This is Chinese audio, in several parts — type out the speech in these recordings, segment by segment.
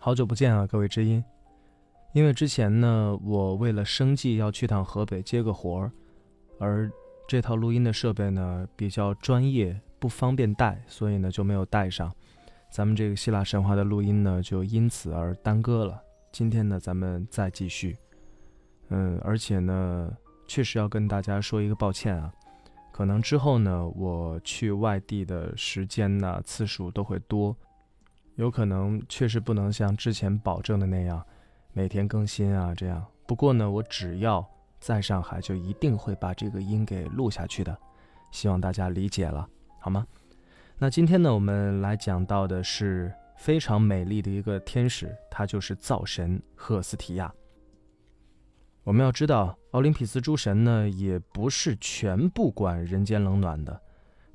好久不见啊，各位知音。因为之前呢，我为了生计要去趟河北接个活儿，而这套录音的设备呢比较专业，不方便带，所以呢就没有带上。咱们这个希腊神话的录音呢就因此而耽搁了。今天呢咱们再继续。嗯，而且呢确实要跟大家说一个抱歉啊，可能之后呢我去外地的时间呢次数都会多，有可能确实不能像之前保证的那样。每天更新啊，这样。不过呢，我只要在上海，就一定会把这个音给录下去的，希望大家理解了，好吗？那今天呢，我们来讲到的是非常美丽的一个天使，她就是灶神赫斯提亚。我们要知道，奥林匹斯诸神呢，也不是全不管人间冷暖的，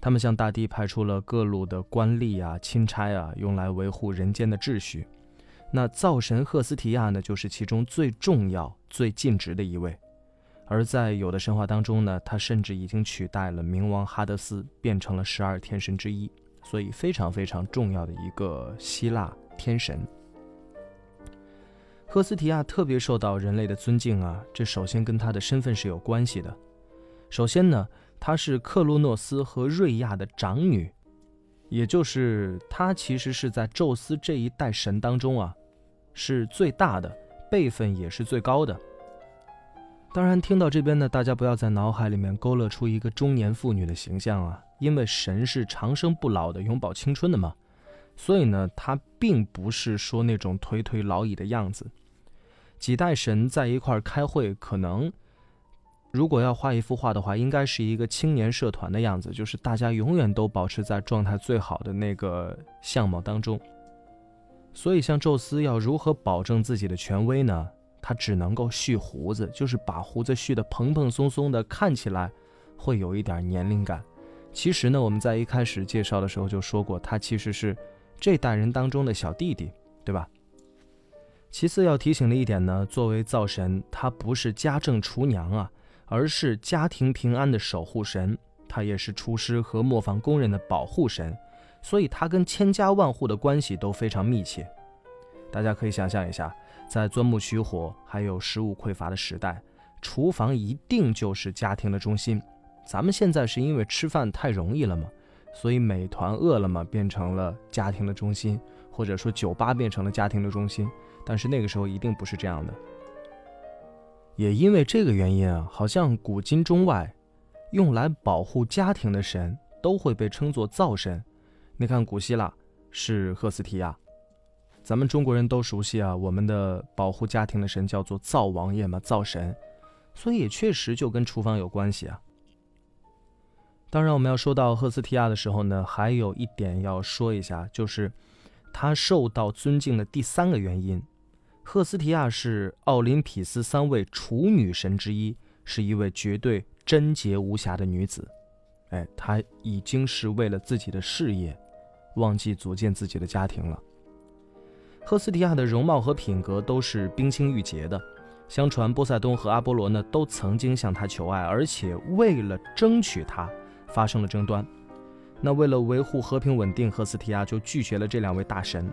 他们向大地派出了各路的官吏啊、钦差啊，用来维护人间的秩序。那灶神赫斯提亚呢，就是其中最重要、最尽职的一位，而在有的神话当中呢，他甚至已经取代了冥王哈德斯，变成了十二天神之一，所以非常非常重要的一个希腊天神。赫斯提亚特别受到人类的尊敬啊，这首先跟他的身份是有关系的。首先呢，她是克洛诺斯和瑞亚的长女，也就是她其实是在宙斯这一代神当中啊。是最大的，辈分也是最高的。当然，听到这边呢，大家不要在脑海里面勾勒出一个中年妇女的形象啊，因为神是长生不老的，永葆青春的嘛。所以呢，她并不是说那种颓颓老矣的样子。几代神在一块儿开会，可能如果要画一幅画的话，应该是一个青年社团的样子，就是大家永远都保持在状态最好的那个相貌当中。所以，像宙斯要如何保证自己的权威呢？他只能够蓄胡子，就是把胡子蓄得蓬蓬松松的，看起来会有一点年龄感。其实呢，我们在一开始介绍的时候就说过，他其实是这代人当中的小弟弟，对吧？其次要提醒的一点呢，作为灶神，他不是家政厨娘啊，而是家庭平安的守护神，他也是厨师和磨坊工人的保护神。所以，他跟千家万户的关系都非常密切。大家可以想象一下，在钻木取火还有食物匮乏的时代，厨房一定就是家庭的中心。咱们现在是因为吃饭太容易了嘛，所以美团、饿了么变成了家庭的中心，或者说酒吧变成了家庭的中心。但是那个时候一定不是这样的。也因为这个原因啊，好像古今中外，用来保护家庭的神都会被称作灶神。你看，古希腊是赫斯提亚，咱们中国人都熟悉啊。我们的保护家庭的神叫做灶王爷嘛，灶神，所以也确实就跟厨房有关系啊。当然，我们要说到赫斯提亚的时候呢，还有一点要说一下，就是他受到尊敬的第三个原因。赫斯提亚是奥林匹斯三位处女神之一，是一位绝对贞洁无瑕的女子。哎，她已经是为了自己的事业。忘记组建自己的家庭了。赫斯提亚的容貌和品格都是冰清玉洁的。相传波塞冬和阿波罗呢都曾经向她求爱，而且为了争取她发生了争端。那为了维护和平稳定，赫斯提亚就拒绝了这两位大神，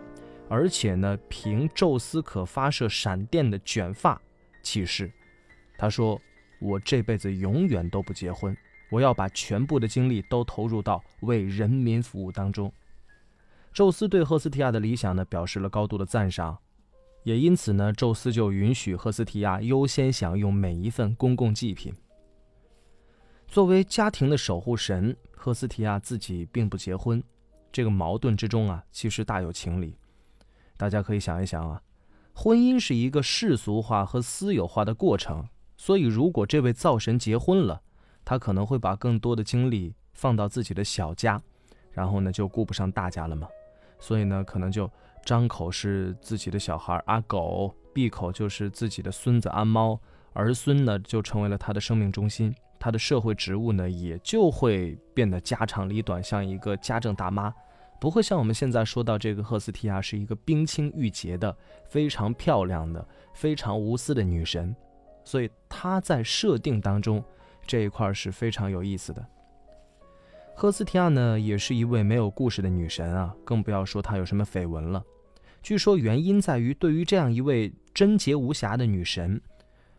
而且呢凭宙斯可发射闪电的卷发起誓，他说：“我这辈子永远都不结婚，我要把全部的精力都投入到为人民服务当中。”宙斯对赫斯提亚的理想呢表示了高度的赞赏，也因此呢，宙斯就允许赫斯提亚优先享用每一份公共祭品。作为家庭的守护神，赫斯提亚自己并不结婚，这个矛盾之中啊，其实大有情理。大家可以想一想啊，婚姻是一个世俗化和私有化的过程，所以如果这位灶神结婚了，他可能会把更多的精力放到自己的小家，然后呢，就顾不上大家了嘛。所以呢，可能就张口是自己的小孩阿狗，闭口就是自己的孙子阿猫，儿孙呢就成为了他的生命中心，他的社会职务呢也就会变得家长里短，像一个家政大妈，不会像我们现在说到这个赫斯提亚是一个冰清玉洁的、非常漂亮的、非常无私的女神，所以她在设定当中这一块是非常有意思的。赫斯提亚呢，也是一位没有故事的女神啊，更不要说她有什么绯闻了。据说原因在于，对于这样一位贞洁无瑕的女神，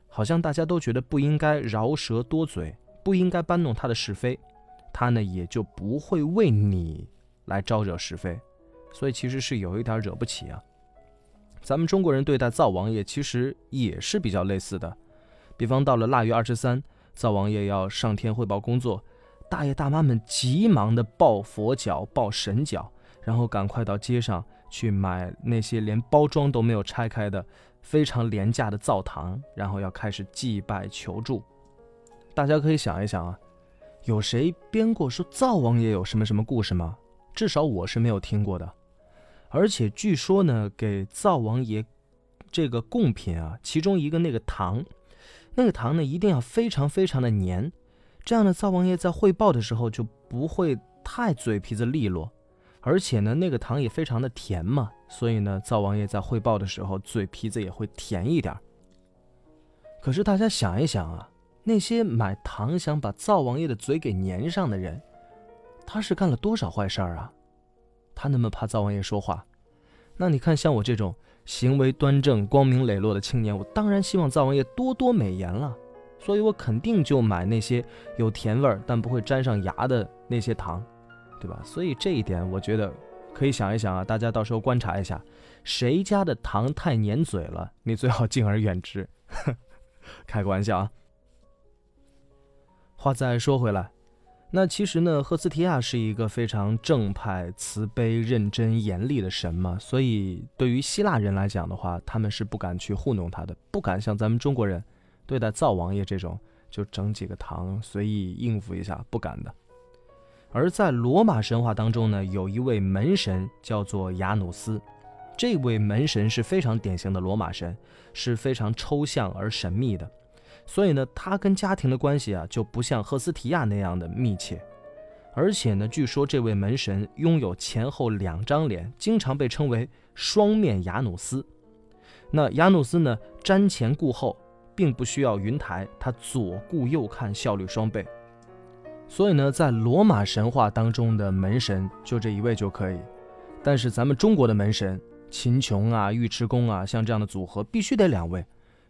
好像大家都觉得不应该饶舌多嘴，不应该搬弄她的是非，她呢也就不会为你来招惹是非，所以其实是有一点惹不起啊。咱们中国人对待灶王爷其实也是比较类似的，比方到了腊月二十三，灶王爷要上天汇报工作，大爷大妈们急忙的抱佛脚、抱神脚，然后赶快到街上去买那些连包装都没有拆开的非常廉价的灶糖，然后要开始祭拜求助。大家可以想一想啊，有谁编过说灶王爷有什么什么故事吗？至少我是没有听过的。而且据说呢，给灶王爷这个贡品啊，其中一个那个糖，那个糖呢一定要非常非常的黏，这样的灶王爷在汇报的时候就不会太嘴皮子利落。而且呢，那个糖也非常的甜嘛，所以呢，灶王爷在汇报的时候嘴皮子也会甜一点。可是大家想一想啊，那些买糖想把灶王爷的嘴给粘上的人，他是干了多少坏事儿啊？他那么怕灶王爷说话，那你看像我这种行为端正、光明磊落的青年，我当然希望灶王爷多多美言了。所以我肯定就买那些有甜味儿但不会粘上牙的那些糖，对吧？所以这一点我觉得可以想一想啊，大家到时候观察一下，谁家的糖太粘嘴了，你最好敬而远之。开个玩笑啊。话再说回来。那其实呢，赫斯提亚是一个非常正派、慈悲、认真、严厉的神嘛，所以对于希腊人来讲的话，他们是不敢去糊弄他的，不敢像咱们中国人对待灶王爷这种，就整几个糖随意应付一下，不敢的。而在罗马神话当中呢，有一位门神叫做雅努斯，这位门神是非常典型的罗马神，是非常抽象而神秘的。所以呢，他跟家庭的关系啊，就不像赫斯提亚那样的密切。而且呢，据说这位门神拥有前后两张脸，经常被称为双面雅努斯。那雅努斯呢，瞻前顾后，并不需要云台，他左顾右看，效率双倍。所以呢，在罗马神话当中的门神就这一位就可以。但是咱们中国的门神，秦琼啊、尉迟恭啊，像这样的组合，必须得两位。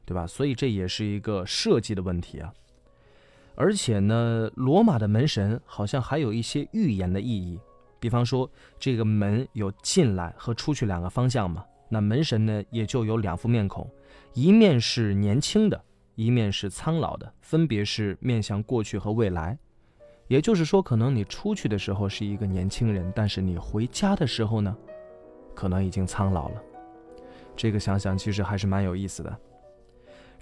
对吧？所以这也是一个设计的问题啊。而且呢，罗马的门神好像还有一些预言的意义。比方说，这个门有进来和出去两个方向嘛，那门神呢也就有两副面孔，一面是年轻的，一面是苍老的，分别是面向过去和未来。也就是说，可能你出去的时候是一个年轻人，但是你回家的时候呢，可能已经苍老了。这个想想其实还是蛮有意思的。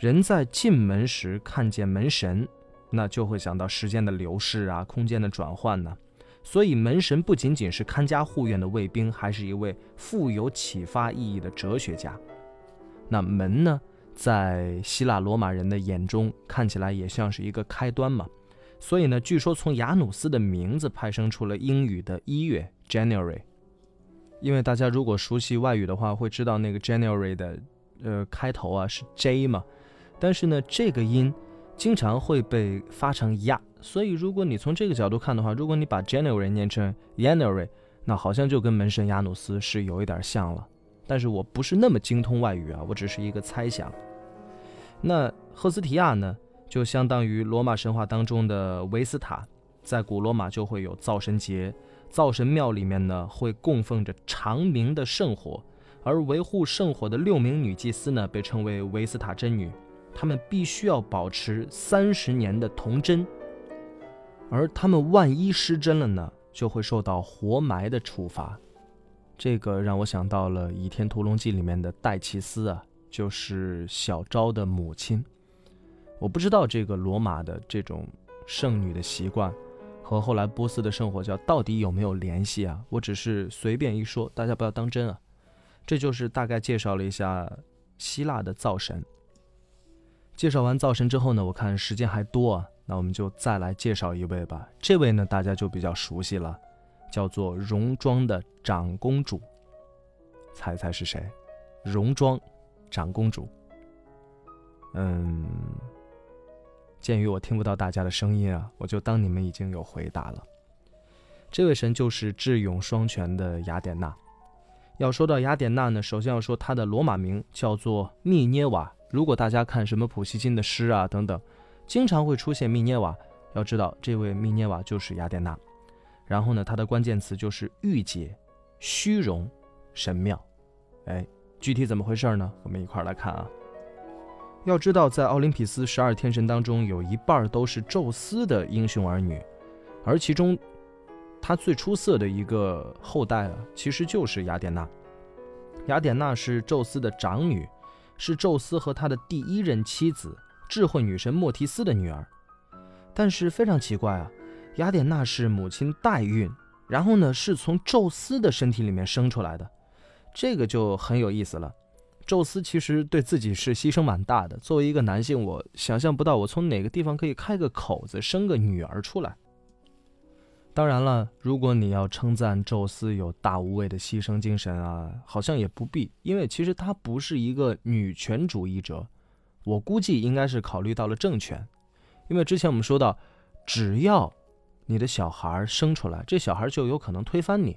人在进门时看见门神，那就会想到时间的流逝啊，空间的转换呢。所以门神不仅仅是看家护院的卫兵，还是一位富有启发意义的哲学家。那门呢，在希腊罗马人的眼中看起来也像是一个开端嘛。所以呢，据说从雅努斯的名字派生出了英语的一月 （January）。因为大家如果熟悉外语的话，会知道那个 January 的呃开头啊是 J 嘛。但是呢，这个音经常会被发成呀，所以如果你从这个角度看的话，如果你把 January 念成 January，那好像就跟门神亚努斯是有一点像了。但是我不是那么精通外语啊，我只是一个猜想。那赫斯提亚呢，就相当于罗马神话当中的维斯塔，在古罗马就会有灶神节，灶神庙里面呢会供奉着长明的圣火，而维护圣火的六名女祭司呢被称为维斯塔真女。他们必须要保持三十年的童真，而他们万一失真了呢，就会受到活埋的处罚。这个让我想到了《倚天屠龙记》里面的戴奇斯啊，就是小昭的母亲。我不知道这个罗马的这种圣女的习惯和后来波斯的圣火教到底有没有联系啊？我只是随便一说，大家不要当真啊。这就是大概介绍了一下希腊的灶神。介绍完灶神之后呢，我看时间还多啊，那我们就再来介绍一位吧。这位呢，大家就比较熟悉了，叫做戎庄的长公主。猜猜是谁？戎庄长公主。嗯，鉴于我听不到大家的声音啊，我就当你们已经有回答了。这位神就是智勇双全的雅典娜。要说到雅典娜呢，首先要说她的罗马名叫做密涅瓦。如果大家看什么普希金的诗啊等等，经常会出现密涅瓦。要知道，这位密涅瓦就是雅典娜。然后呢，它的关键词就是御姐、虚荣、神庙。哎，具体怎么回事呢？我们一块来看啊。要知道，在奥林匹斯十二天神当中，有一半都是宙斯的英雄儿女，而其中他最出色的一个后代啊，其实就是雅典娜。雅典娜是宙斯的长女，是宙斯和他的第一任妻子智慧女神莫提斯的女儿。但是非常奇怪啊，雅典娜是母亲代孕，然后呢是从宙斯的身体里面生出来的，这个就很有意思了。宙斯其实对自己是牺牲蛮大的。作为一个男性，我想象不到我从哪个地方可以开个口子生个女儿出来。当然了，如果你要称赞宙斯有大无畏的牺牲精神啊，好像也不必，因为其实他不是一个女权主义者。我估计应该是考虑到了政权，因为之前我们说到，只要你的小孩生出来，这小孩就有可能推翻你。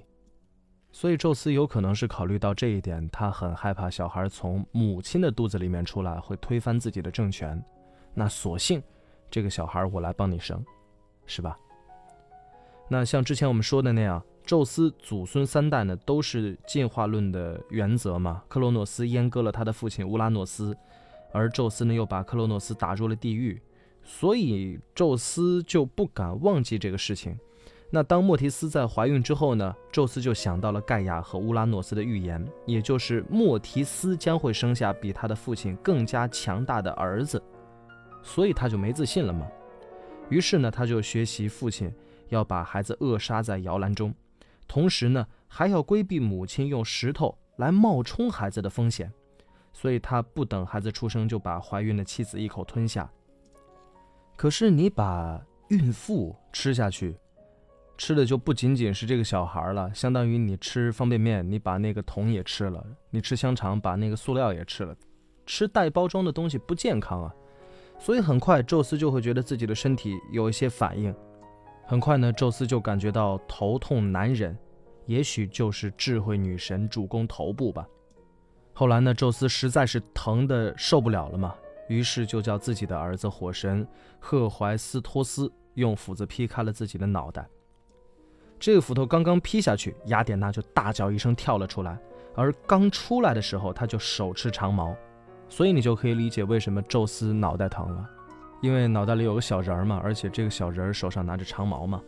所以，宙斯有可能是考虑到这一点，他很害怕小孩从母亲的肚子里面出来会推翻自己的政权。那索性，这个小孩我来帮你生，是吧？那像之前我们说的那样，宙斯祖孙三代呢都是进化论的原则嘛。克洛诺斯阉割了他的父亲乌拉诺斯，而宙斯呢又把克洛诺斯打入了地狱，所以宙斯就不敢忘记这个事情。那当莫提斯在怀孕之后呢？宙斯就想到了盖亚和乌拉诺斯的预言，也就是莫提斯将会生下比他的父亲更加强大的儿子，所以他就没自信了嘛。于是呢，他就学习父亲，要把孩子扼杀在摇篮中，同时呢，还要规避母亲用石头来冒充孩子的风险，所以他不等孩子出生就把怀孕的妻子一口吞下。可是你把孕妇吃下去。吃的就不仅仅是这个小孩了，相当于你吃方便面，你把那个桶也吃了；你吃香肠，把那个塑料也吃了。吃带包装的东西不健康啊，所以很快宙斯就会觉得自己的身体有一些反应。很快呢，宙斯就感觉到头痛难忍，也许就是智慧女神主攻头部吧。后来呢，宙斯实在是疼得受不了了嘛，于是就叫自己的儿子火神赫淮斯托斯用斧子劈开了自己的脑袋。这个斧头刚刚劈下去，雅典娜就大叫一声跳了出来，而刚出来的时候，她就手持长矛，所以你就可以理解为什么宙斯脑袋疼了，因为脑袋里有个小人儿嘛，而且这个小人儿手上拿着长矛嘛。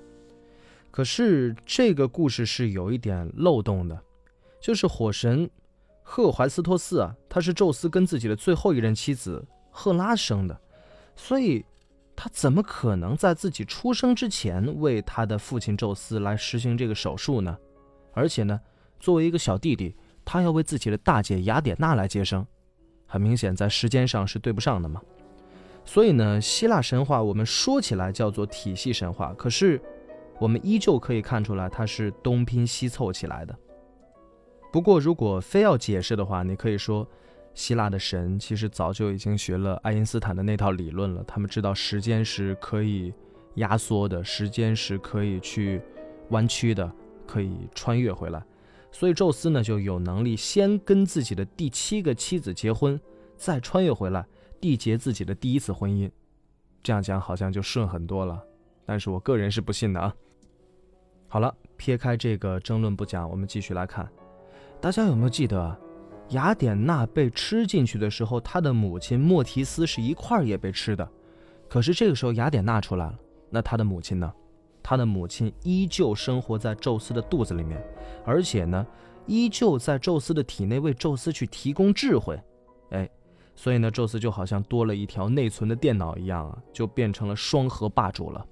可是这个故事是有一点漏洞的，就是火神赫淮斯托斯啊，他是宙斯跟自己的最后一任妻子赫拉生的，所以。他怎么可能在自己出生之前为他的父亲宙斯来实行这个手术呢？而且呢，作为一个小弟弟，他要为自己的大姐雅典娜来接生，很明显在时间上是对不上的嘛。所以呢，希腊神话我们说起来叫做体系神话，可是我们依旧可以看出来它是东拼西凑起来的。不过如果非要解释的话，你可以说。希腊的神其实早就已经学了爱因斯坦的那套理论了，他们知道时间是可以压缩的，时间是可以去弯曲的，可以穿越回来。所以宙斯呢就有能力先跟自己的第七个妻子结婚，再穿越回来缔结自己的第一次婚姻。这样讲好像就顺很多了，但是我个人是不信的啊。好了，撇开这个争论不讲，我们继续来看，大家有没有记得？雅典娜被吃进去的时候，她的母亲莫提斯是一块也被吃的。可是这个时候雅典娜出来了，那她的母亲呢？她的母亲依旧生活在宙斯的肚子里面，而且呢，依旧在宙斯的体内为宙斯去提供智慧。哎，所以呢，宙斯就好像多了一条内存的电脑一样啊，就变成了双核霸主了。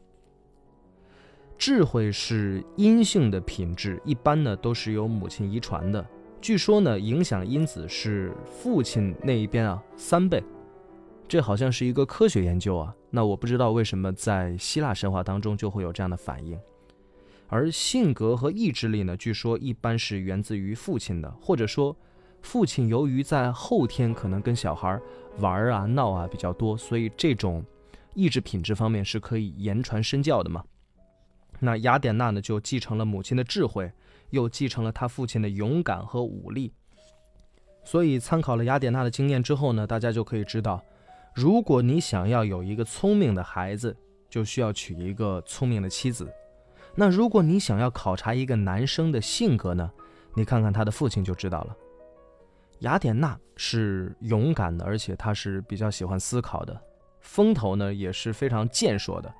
智慧是阴性的品质，一般呢都是由母亲遗传的。据说呢，影响因子是父亲那一边啊三倍，这好像是一个科学研究啊。那我不知道为什么在希腊神话当中就会有这样的反应。而性格和意志力呢，据说一般是源自于父亲的，或者说父亲由于在后天可能跟小孩玩啊闹啊比较多，所以这种意志品质方面是可以言传身教的嘛。那雅典娜呢就继承了母亲的智慧。又继承了他父亲的勇敢和武力。所以，参考了雅典娜的经验之后呢，大家就可以知道，如果你想要有一个聪明的孩子，就需要娶一个聪明的妻子。那如果你想要考察一个男生的性格呢，你看看他的父亲就知道了。雅典娜是勇敢的，而且她是比较喜欢思考的，风头呢也是非常健硕的。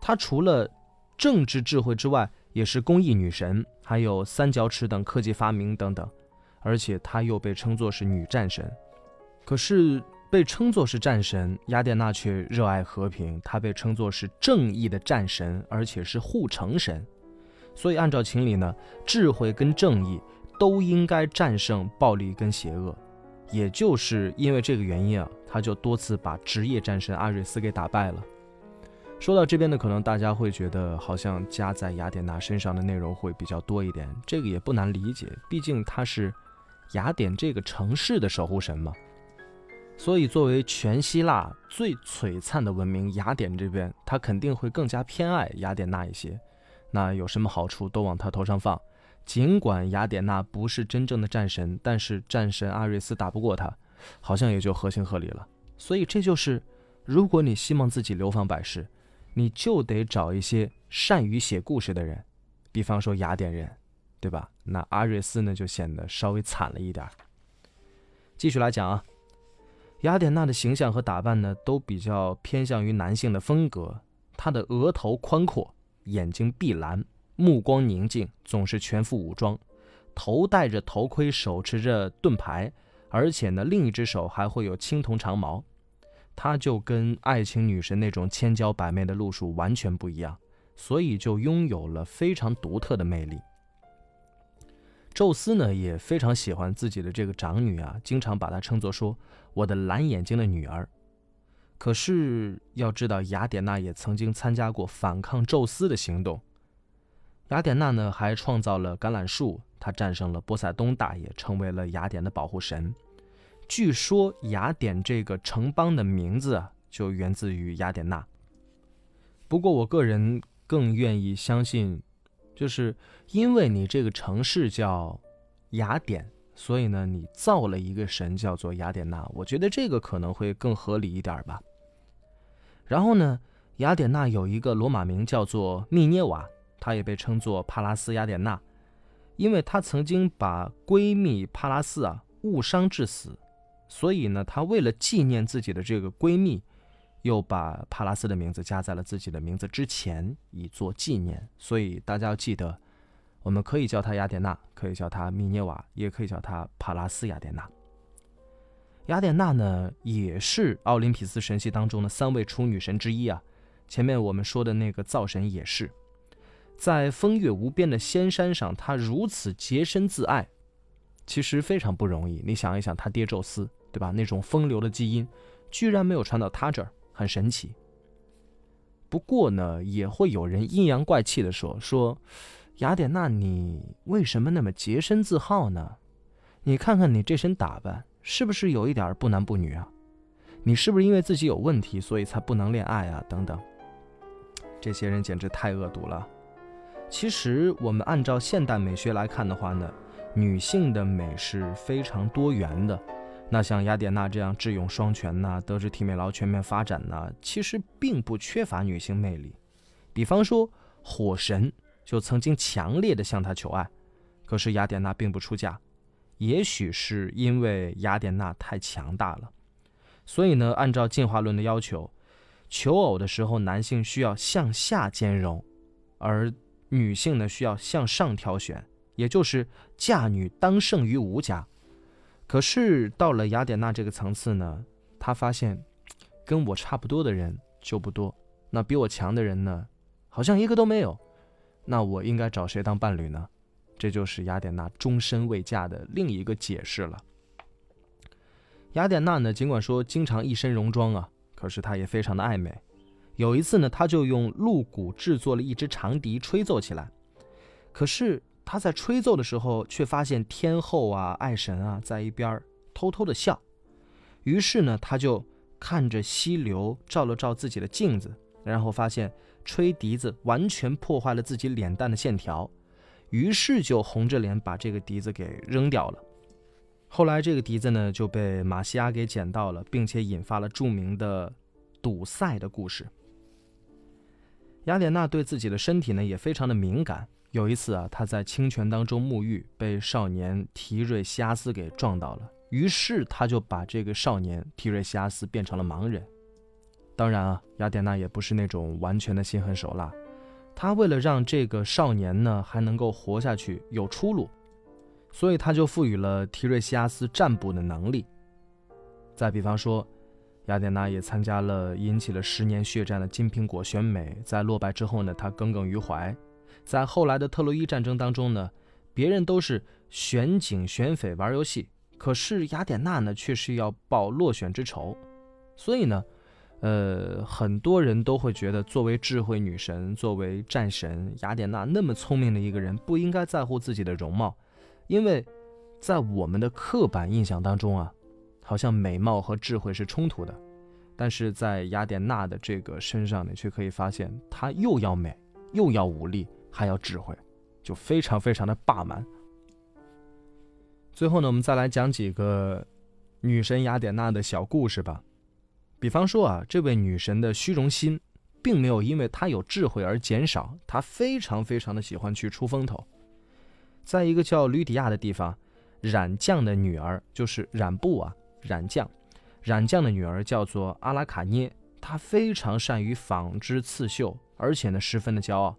她除了政治智慧之外，也是工艺女神，还有三角尺等科技发明等等。而且她又被称作是女战神。可是被称作是战神，雅典娜却热爱和平。她被称作是正义的战神，而且是护城神。所以按照情理呢，智慧跟正义。都应该战胜暴力跟邪恶，也就是因为这个原因啊，他就多次把职业战神阿瑞斯给打败了。说到这边呢，可能大家会觉得好像加在雅典娜身上的内容会比较多一点，这个也不难理解，毕竟他是雅典这个城市的守护神嘛。所以作为全希腊最璀璨的文明，雅典这边他肯定会更加偏爱雅典娜一些。那有什么好处都往他头上放。尽管雅典娜不是真正的战神，但是战神阿瑞斯打不过她，好像也就合情合理了。所以这就是，如果你希望自己流芳百世，你就得找一些善于写故事的人，比方说雅典人，对吧？那阿瑞斯呢，就显得稍微惨了一点。继续来讲啊，雅典娜的形象和打扮呢，都比较偏向于男性的风格。她的额头宽阔，眼睛碧蓝。目光宁静，总是全副武装，头戴着头盔，手持着盾牌，而且呢，另一只手还会有青铜长矛。他就跟爱情女神那种千娇百媚的路数完全不一样，所以就拥有了非常独特的魅力。宙斯呢也非常喜欢自己的这个长女啊，经常把她称作说我的蓝眼睛的女儿。可是要知道，雅典娜也曾经参加过反抗宙斯的行动。雅典娜呢，还创造了橄榄树，她战胜了波塞冬大爷，成为了雅典的保护神。据说雅典这个城邦的名字啊，就源自于雅典娜。不过我个人更愿意相信，就是因为你这个城市叫雅典，所以呢，你造了一个神叫做雅典娜。我觉得这个可能会更合理一点吧。然后呢，雅典娜有一个罗马名叫做密涅瓦。她也被称作帕拉斯雅典娜，因为她曾经把闺蜜帕拉斯啊误伤致死，所以呢，她为了纪念自己的这个闺蜜，又把帕拉斯的名字加在了自己的名字之前，以作纪念。所以大家要记得，我们可以叫她雅典娜，可以叫她米涅瓦，也可以叫她帕拉斯雅典娜。雅典娜呢，也是奥林匹斯神系当中的三位处女神之一啊。前面我们说的那个灶神也是。在风月无边的仙山上，他如此洁身自爱，其实非常不容易。你想一想，他爹宙斯，对吧？那种风流的基因，居然没有传到他这儿，很神奇。不过呢，也会有人阴阳怪气的说：“说雅典娜，你为什么那么洁身自好呢？你看看你这身打扮，是不是有一点不男不女啊？你是不是因为自己有问题，所以才不能恋爱啊？等等，这些人简直太恶毒了。”其实，我们按照现代美学来看的话呢，女性的美是非常多元的。那像雅典娜这样智勇双全呐，德智体美劳全面发展呐，其实并不缺乏女性魅力。比方说，火神就曾经强烈的向她求爱，可是雅典娜并不出嫁。也许是因为雅典娜太强大了，所以呢，按照进化论的要求，求偶的时候，男性需要向下兼容，而女性呢需要向上挑选，也就是嫁女当胜于无家。可是到了雅典娜这个层次呢，她发现跟我差不多的人就不多，那比我强的人呢，好像一个都没有。那我应该找谁当伴侣呢？这就是雅典娜终身未嫁的另一个解释了。雅典娜呢，尽管说经常一身戎装啊，可是她也非常的爱美。有一次呢，他就用鹿骨制作了一支长笛，吹奏起来。可是他在吹奏的时候，却发现天后啊、爱神啊在一边偷偷的笑。于是呢，他就看着溪流，照了照自己的镜子，然后发现吹笛子完全破坏了自己脸蛋的线条。于是就红着脸把这个笛子给扔掉了。后来这个笛子呢就被马西亚给捡到了，并且引发了著名的堵塞的故事。雅典娜对自己的身体呢也非常的敏感。有一次啊，她在清泉当中沐浴，被少年提瑞西阿斯给撞到了，于是她就把这个少年提瑞西阿斯变成了盲人。当然啊，雅典娜也不是那种完全的心狠手辣，她为了让这个少年呢还能够活下去，有出路，所以她就赋予了提瑞西阿斯占卜的能力。再比方说。雅典娜也参加了引起了十年血战的金苹果选美，在落败之后呢，她耿耿于怀。在后来的特洛伊战争当中呢，别人都是选警选匪玩游戏，可是雅典娜呢，却是要报落选之仇。所以呢，呃，很多人都会觉得，作为智慧女神，作为战神，雅典娜那么聪明的一个人，不应该在乎自己的容貌，因为在我们的刻板印象当中啊。好像美貌和智慧是冲突的，但是在雅典娜的这个身上，你却可以发现，她又要美，又要武力，还要智慧，就非常非常的霸蛮。最后呢，我们再来讲几个女神雅典娜的小故事吧。比方说啊，这位女神的虚荣心，并没有因为她有智慧而减少，她非常非常的喜欢去出风头。在一个叫吕底亚的地方，冉将的女儿就是冉布啊。冉将，冉将的女儿叫做阿拉卡涅，她非常善于纺织刺绣，而且呢十分的骄傲，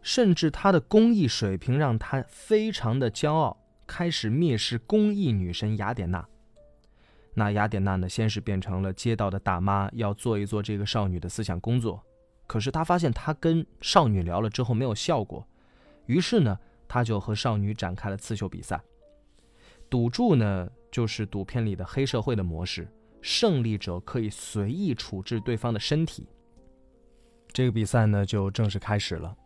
甚至她的工艺水平让她非常的骄傲，开始蔑视工艺女神雅典娜。那雅典娜呢，先是变成了街道的大妈，要做一做这个少女的思想工作。可是她发现她跟少女聊了之后没有效果，于是呢，她就和少女展开了刺绣比赛。赌注呢？就是赌片里的黑社会的模式，胜利者可以随意处置对方的身体。这个比赛呢就正式开始了。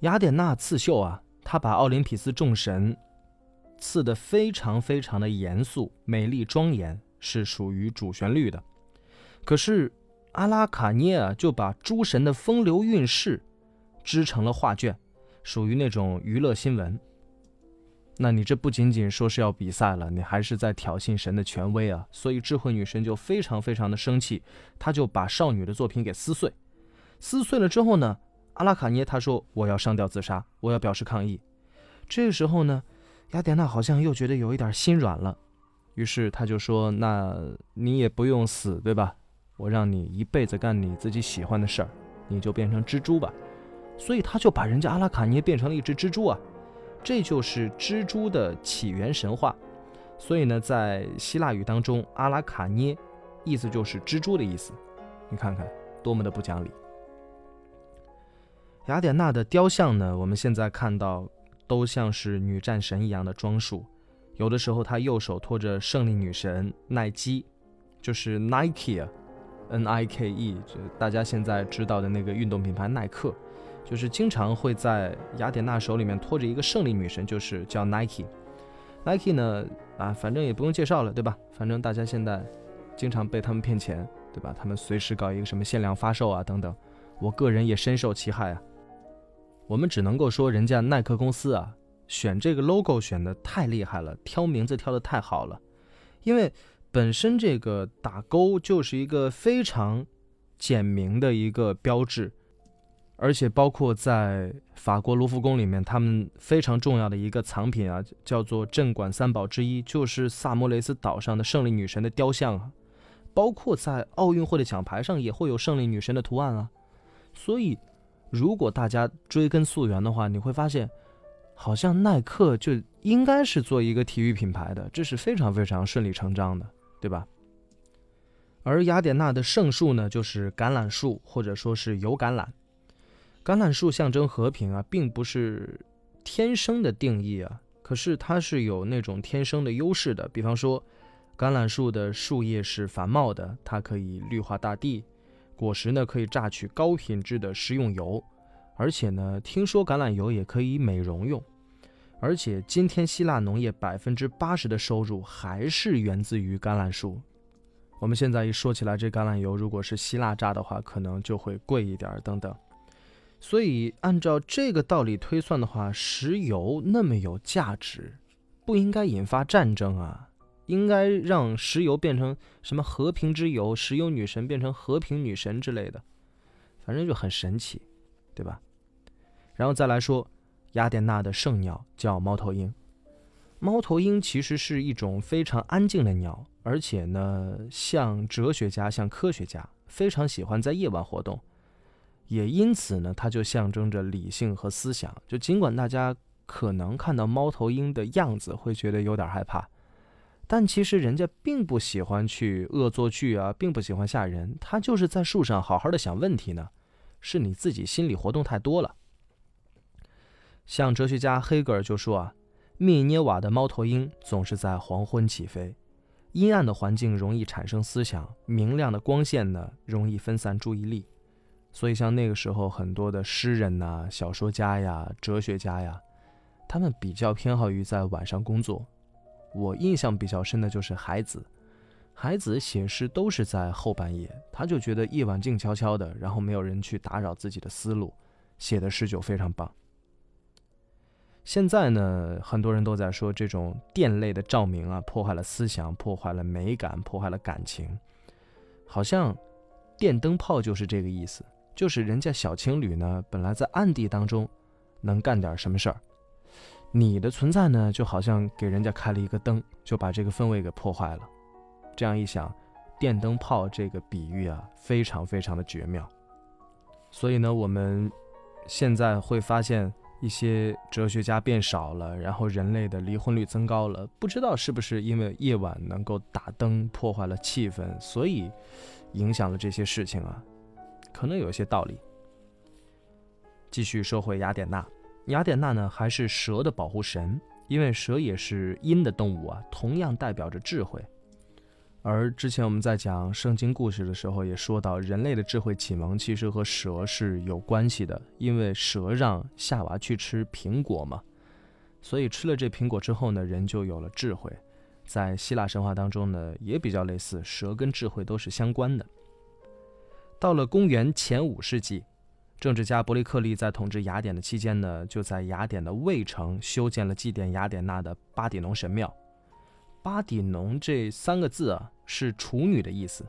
雅典娜刺绣啊，她把奥林匹斯众神刺得非常非常的严肃、美丽庄严，是属于主旋律的。可是阿拉卡涅啊就把诸神的风流韵事织成了画卷，属于那种娱乐新闻。那你这不仅仅说是要比赛了，你还是在挑衅神的权威啊！所以智慧女神就非常非常的生气，她就把少女的作品给撕碎。撕碎了之后呢，阿拉卡涅他说我要上吊自杀，我要表示抗议。这个时候呢，雅典娜好像又觉得有一点心软了，于是他就说：“那你也不用死，对吧？我让你一辈子干你自己喜欢的事儿，你就变成蜘蛛吧。”所以他就把人家阿拉卡涅变成了一只蜘蛛啊。这就是蜘蛛的起源神话，所以呢，在希腊语当中，阿拉卡涅，意思就是蜘蛛的意思。你看看多么的不讲理。雅典娜的雕像呢，我们现在看到都像是女战神一样的装束，有的时候她右手托着胜利女神奈基，就是 Nike，N-I-K-E，就大家现在知道的那个运动品牌耐克。就是经常会在雅典娜手里面拖着一个胜利女神，就是叫 Nike。Nike 呢，啊，反正也不用介绍了，对吧？反正大家现在经常被他们骗钱，对吧？他们随时搞一个什么限量发售啊，等等。我个人也深受其害啊。我们只能够说，人家耐克公司啊，选这个 logo 选的太厉害了，挑名字挑的太好了。因为本身这个打勾就是一个非常简明的一个标志。而且包括在法国卢浮宫里面，他们非常重要的一个藏品啊，叫做镇馆三宝之一，就是萨莫雷斯岛上的胜利女神的雕像啊。包括在奥运会的奖牌上也会有胜利女神的图案啊。所以，如果大家追根溯源的话，你会发现，好像耐克就应该是做一个体育品牌的，这是非常非常顺理成章的，对吧？而雅典娜的圣树呢，就是橄榄树，或者说是油橄榄。橄榄树象征和平啊，并不是天生的定义啊，可是它是有那种天生的优势的。比方说，橄榄树的树叶是繁茂的，它可以绿化大地；果实呢，可以榨取高品质的食用油，而且呢，听说橄榄油也可以美容用。而且今天希腊农业百分之八十的收入还是源自于橄榄树。我们现在一说起来，这橄榄油如果是希腊榨的话，可能就会贵一点等等。所以按照这个道理推算的话，石油那么有价值，不应该引发战争啊，应该让石油变成什么和平之油，石油女神变成和平女神之类的，反正就很神奇，对吧？然后再来说，雅典娜的圣鸟叫猫头鹰。猫头鹰其实是一种非常安静的鸟，而且呢，像哲学家、像科学家，非常喜欢在夜晚活动。也因此呢，它就象征着理性和思想。就尽管大家可能看到猫头鹰的样子会觉得有点害怕，但其实人家并不喜欢去恶作剧啊，并不喜欢吓人。它就是在树上好好的想问题呢，是你自己心理活动太多了。像哲学家黑格尔就说啊，密涅瓦的猫头鹰总是在黄昏起飞，阴暗的环境容易产生思想，明亮的光线呢容易分散注意力，所以像那个时候很多的诗人呐、小说家呀、哲学家呀，他们比较偏好于在晚上工作。我印象比较深的就是海子，海子写诗都是在后半夜，他就觉得夜晚静悄悄的，然后没有人去打扰自己的思路，写的诗就非常棒。现在呢，很多人都在说这种电类的照明啊，破坏了思想，破坏了美感，破坏了感情。好像电灯泡就是这个意思，就是人家小情侣呢，本来在暗地当中能干点什么事儿，你的存在呢，就好像给人家开了一个灯，就把这个氛围给破坏了。这样一想，电灯泡这个比喻啊，非常非常的绝妙。所以呢，我们现在会发现。一些哲学家变少了，然后人类的离婚率增高了，不知道是不是因为夜晚能够打灯破坏了气氛，所以影响了这些事情啊？可能有一些道理。继续说回雅典娜，雅典娜呢还是蛇的保护神，因为蛇也是阴的动物啊，同样代表着智慧。而之前我们在讲圣经故事的时候，也说到人类的智慧启蒙其实和蛇是有关系的，因为蛇让夏娃去吃苹果嘛，所以吃了这苹果之后呢，人就有了智慧。在希腊神话当中呢，也比较类似，蛇跟智慧都是相关的。到了公元前五世纪，政治家伯利克利在统治雅典的期间呢，就在雅典的卫城修建了祭奠雅典娜的巴底农神庙。巴底农这三个字啊。是处女的意思。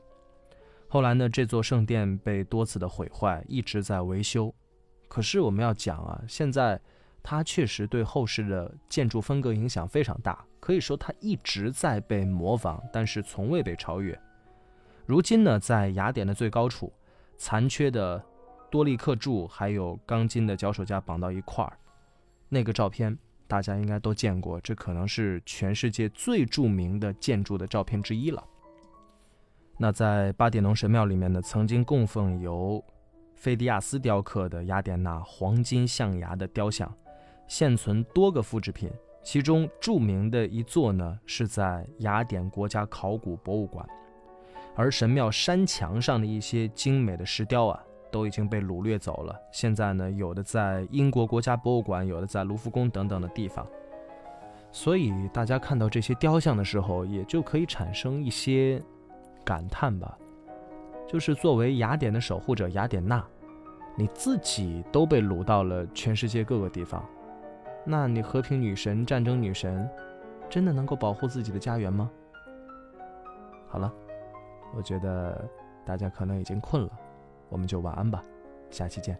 后来呢，这座圣殿被多次的毁坏，一直在维修。可是我们要讲啊，现在它确实对后世的建筑风格影响非常大，可以说它一直在被模仿，但是从未被超越。如今呢，在雅典的最高处，残缺的多利克柱还有钢筋的脚手架绑到一块儿，那个照片。大家应该都见过，这可能是全世界最著名的建筑的照片之一了。那在巴迪农神庙里面呢，曾经供奉由菲迪亚斯雕刻的雅典娜黄金象牙的雕像，现存多个复制品，其中著名的一座呢是在雅典国家考古博物馆，而神庙山墙上的一些精美的石雕啊。都已经被掳掠走了。现在呢，有的在英国国家博物馆，有的在卢浮宫等等的地方。所以大家看到这些雕像的时候，也就可以产生一些感叹吧。就是作为雅典的守护者，雅典娜，你自己都被掳到了全世界各个地方，那你和平女神、战争女神，真的能够保护自己的家园吗？好了，我觉得大家可能已经困了。我们就晚安吧，下期见。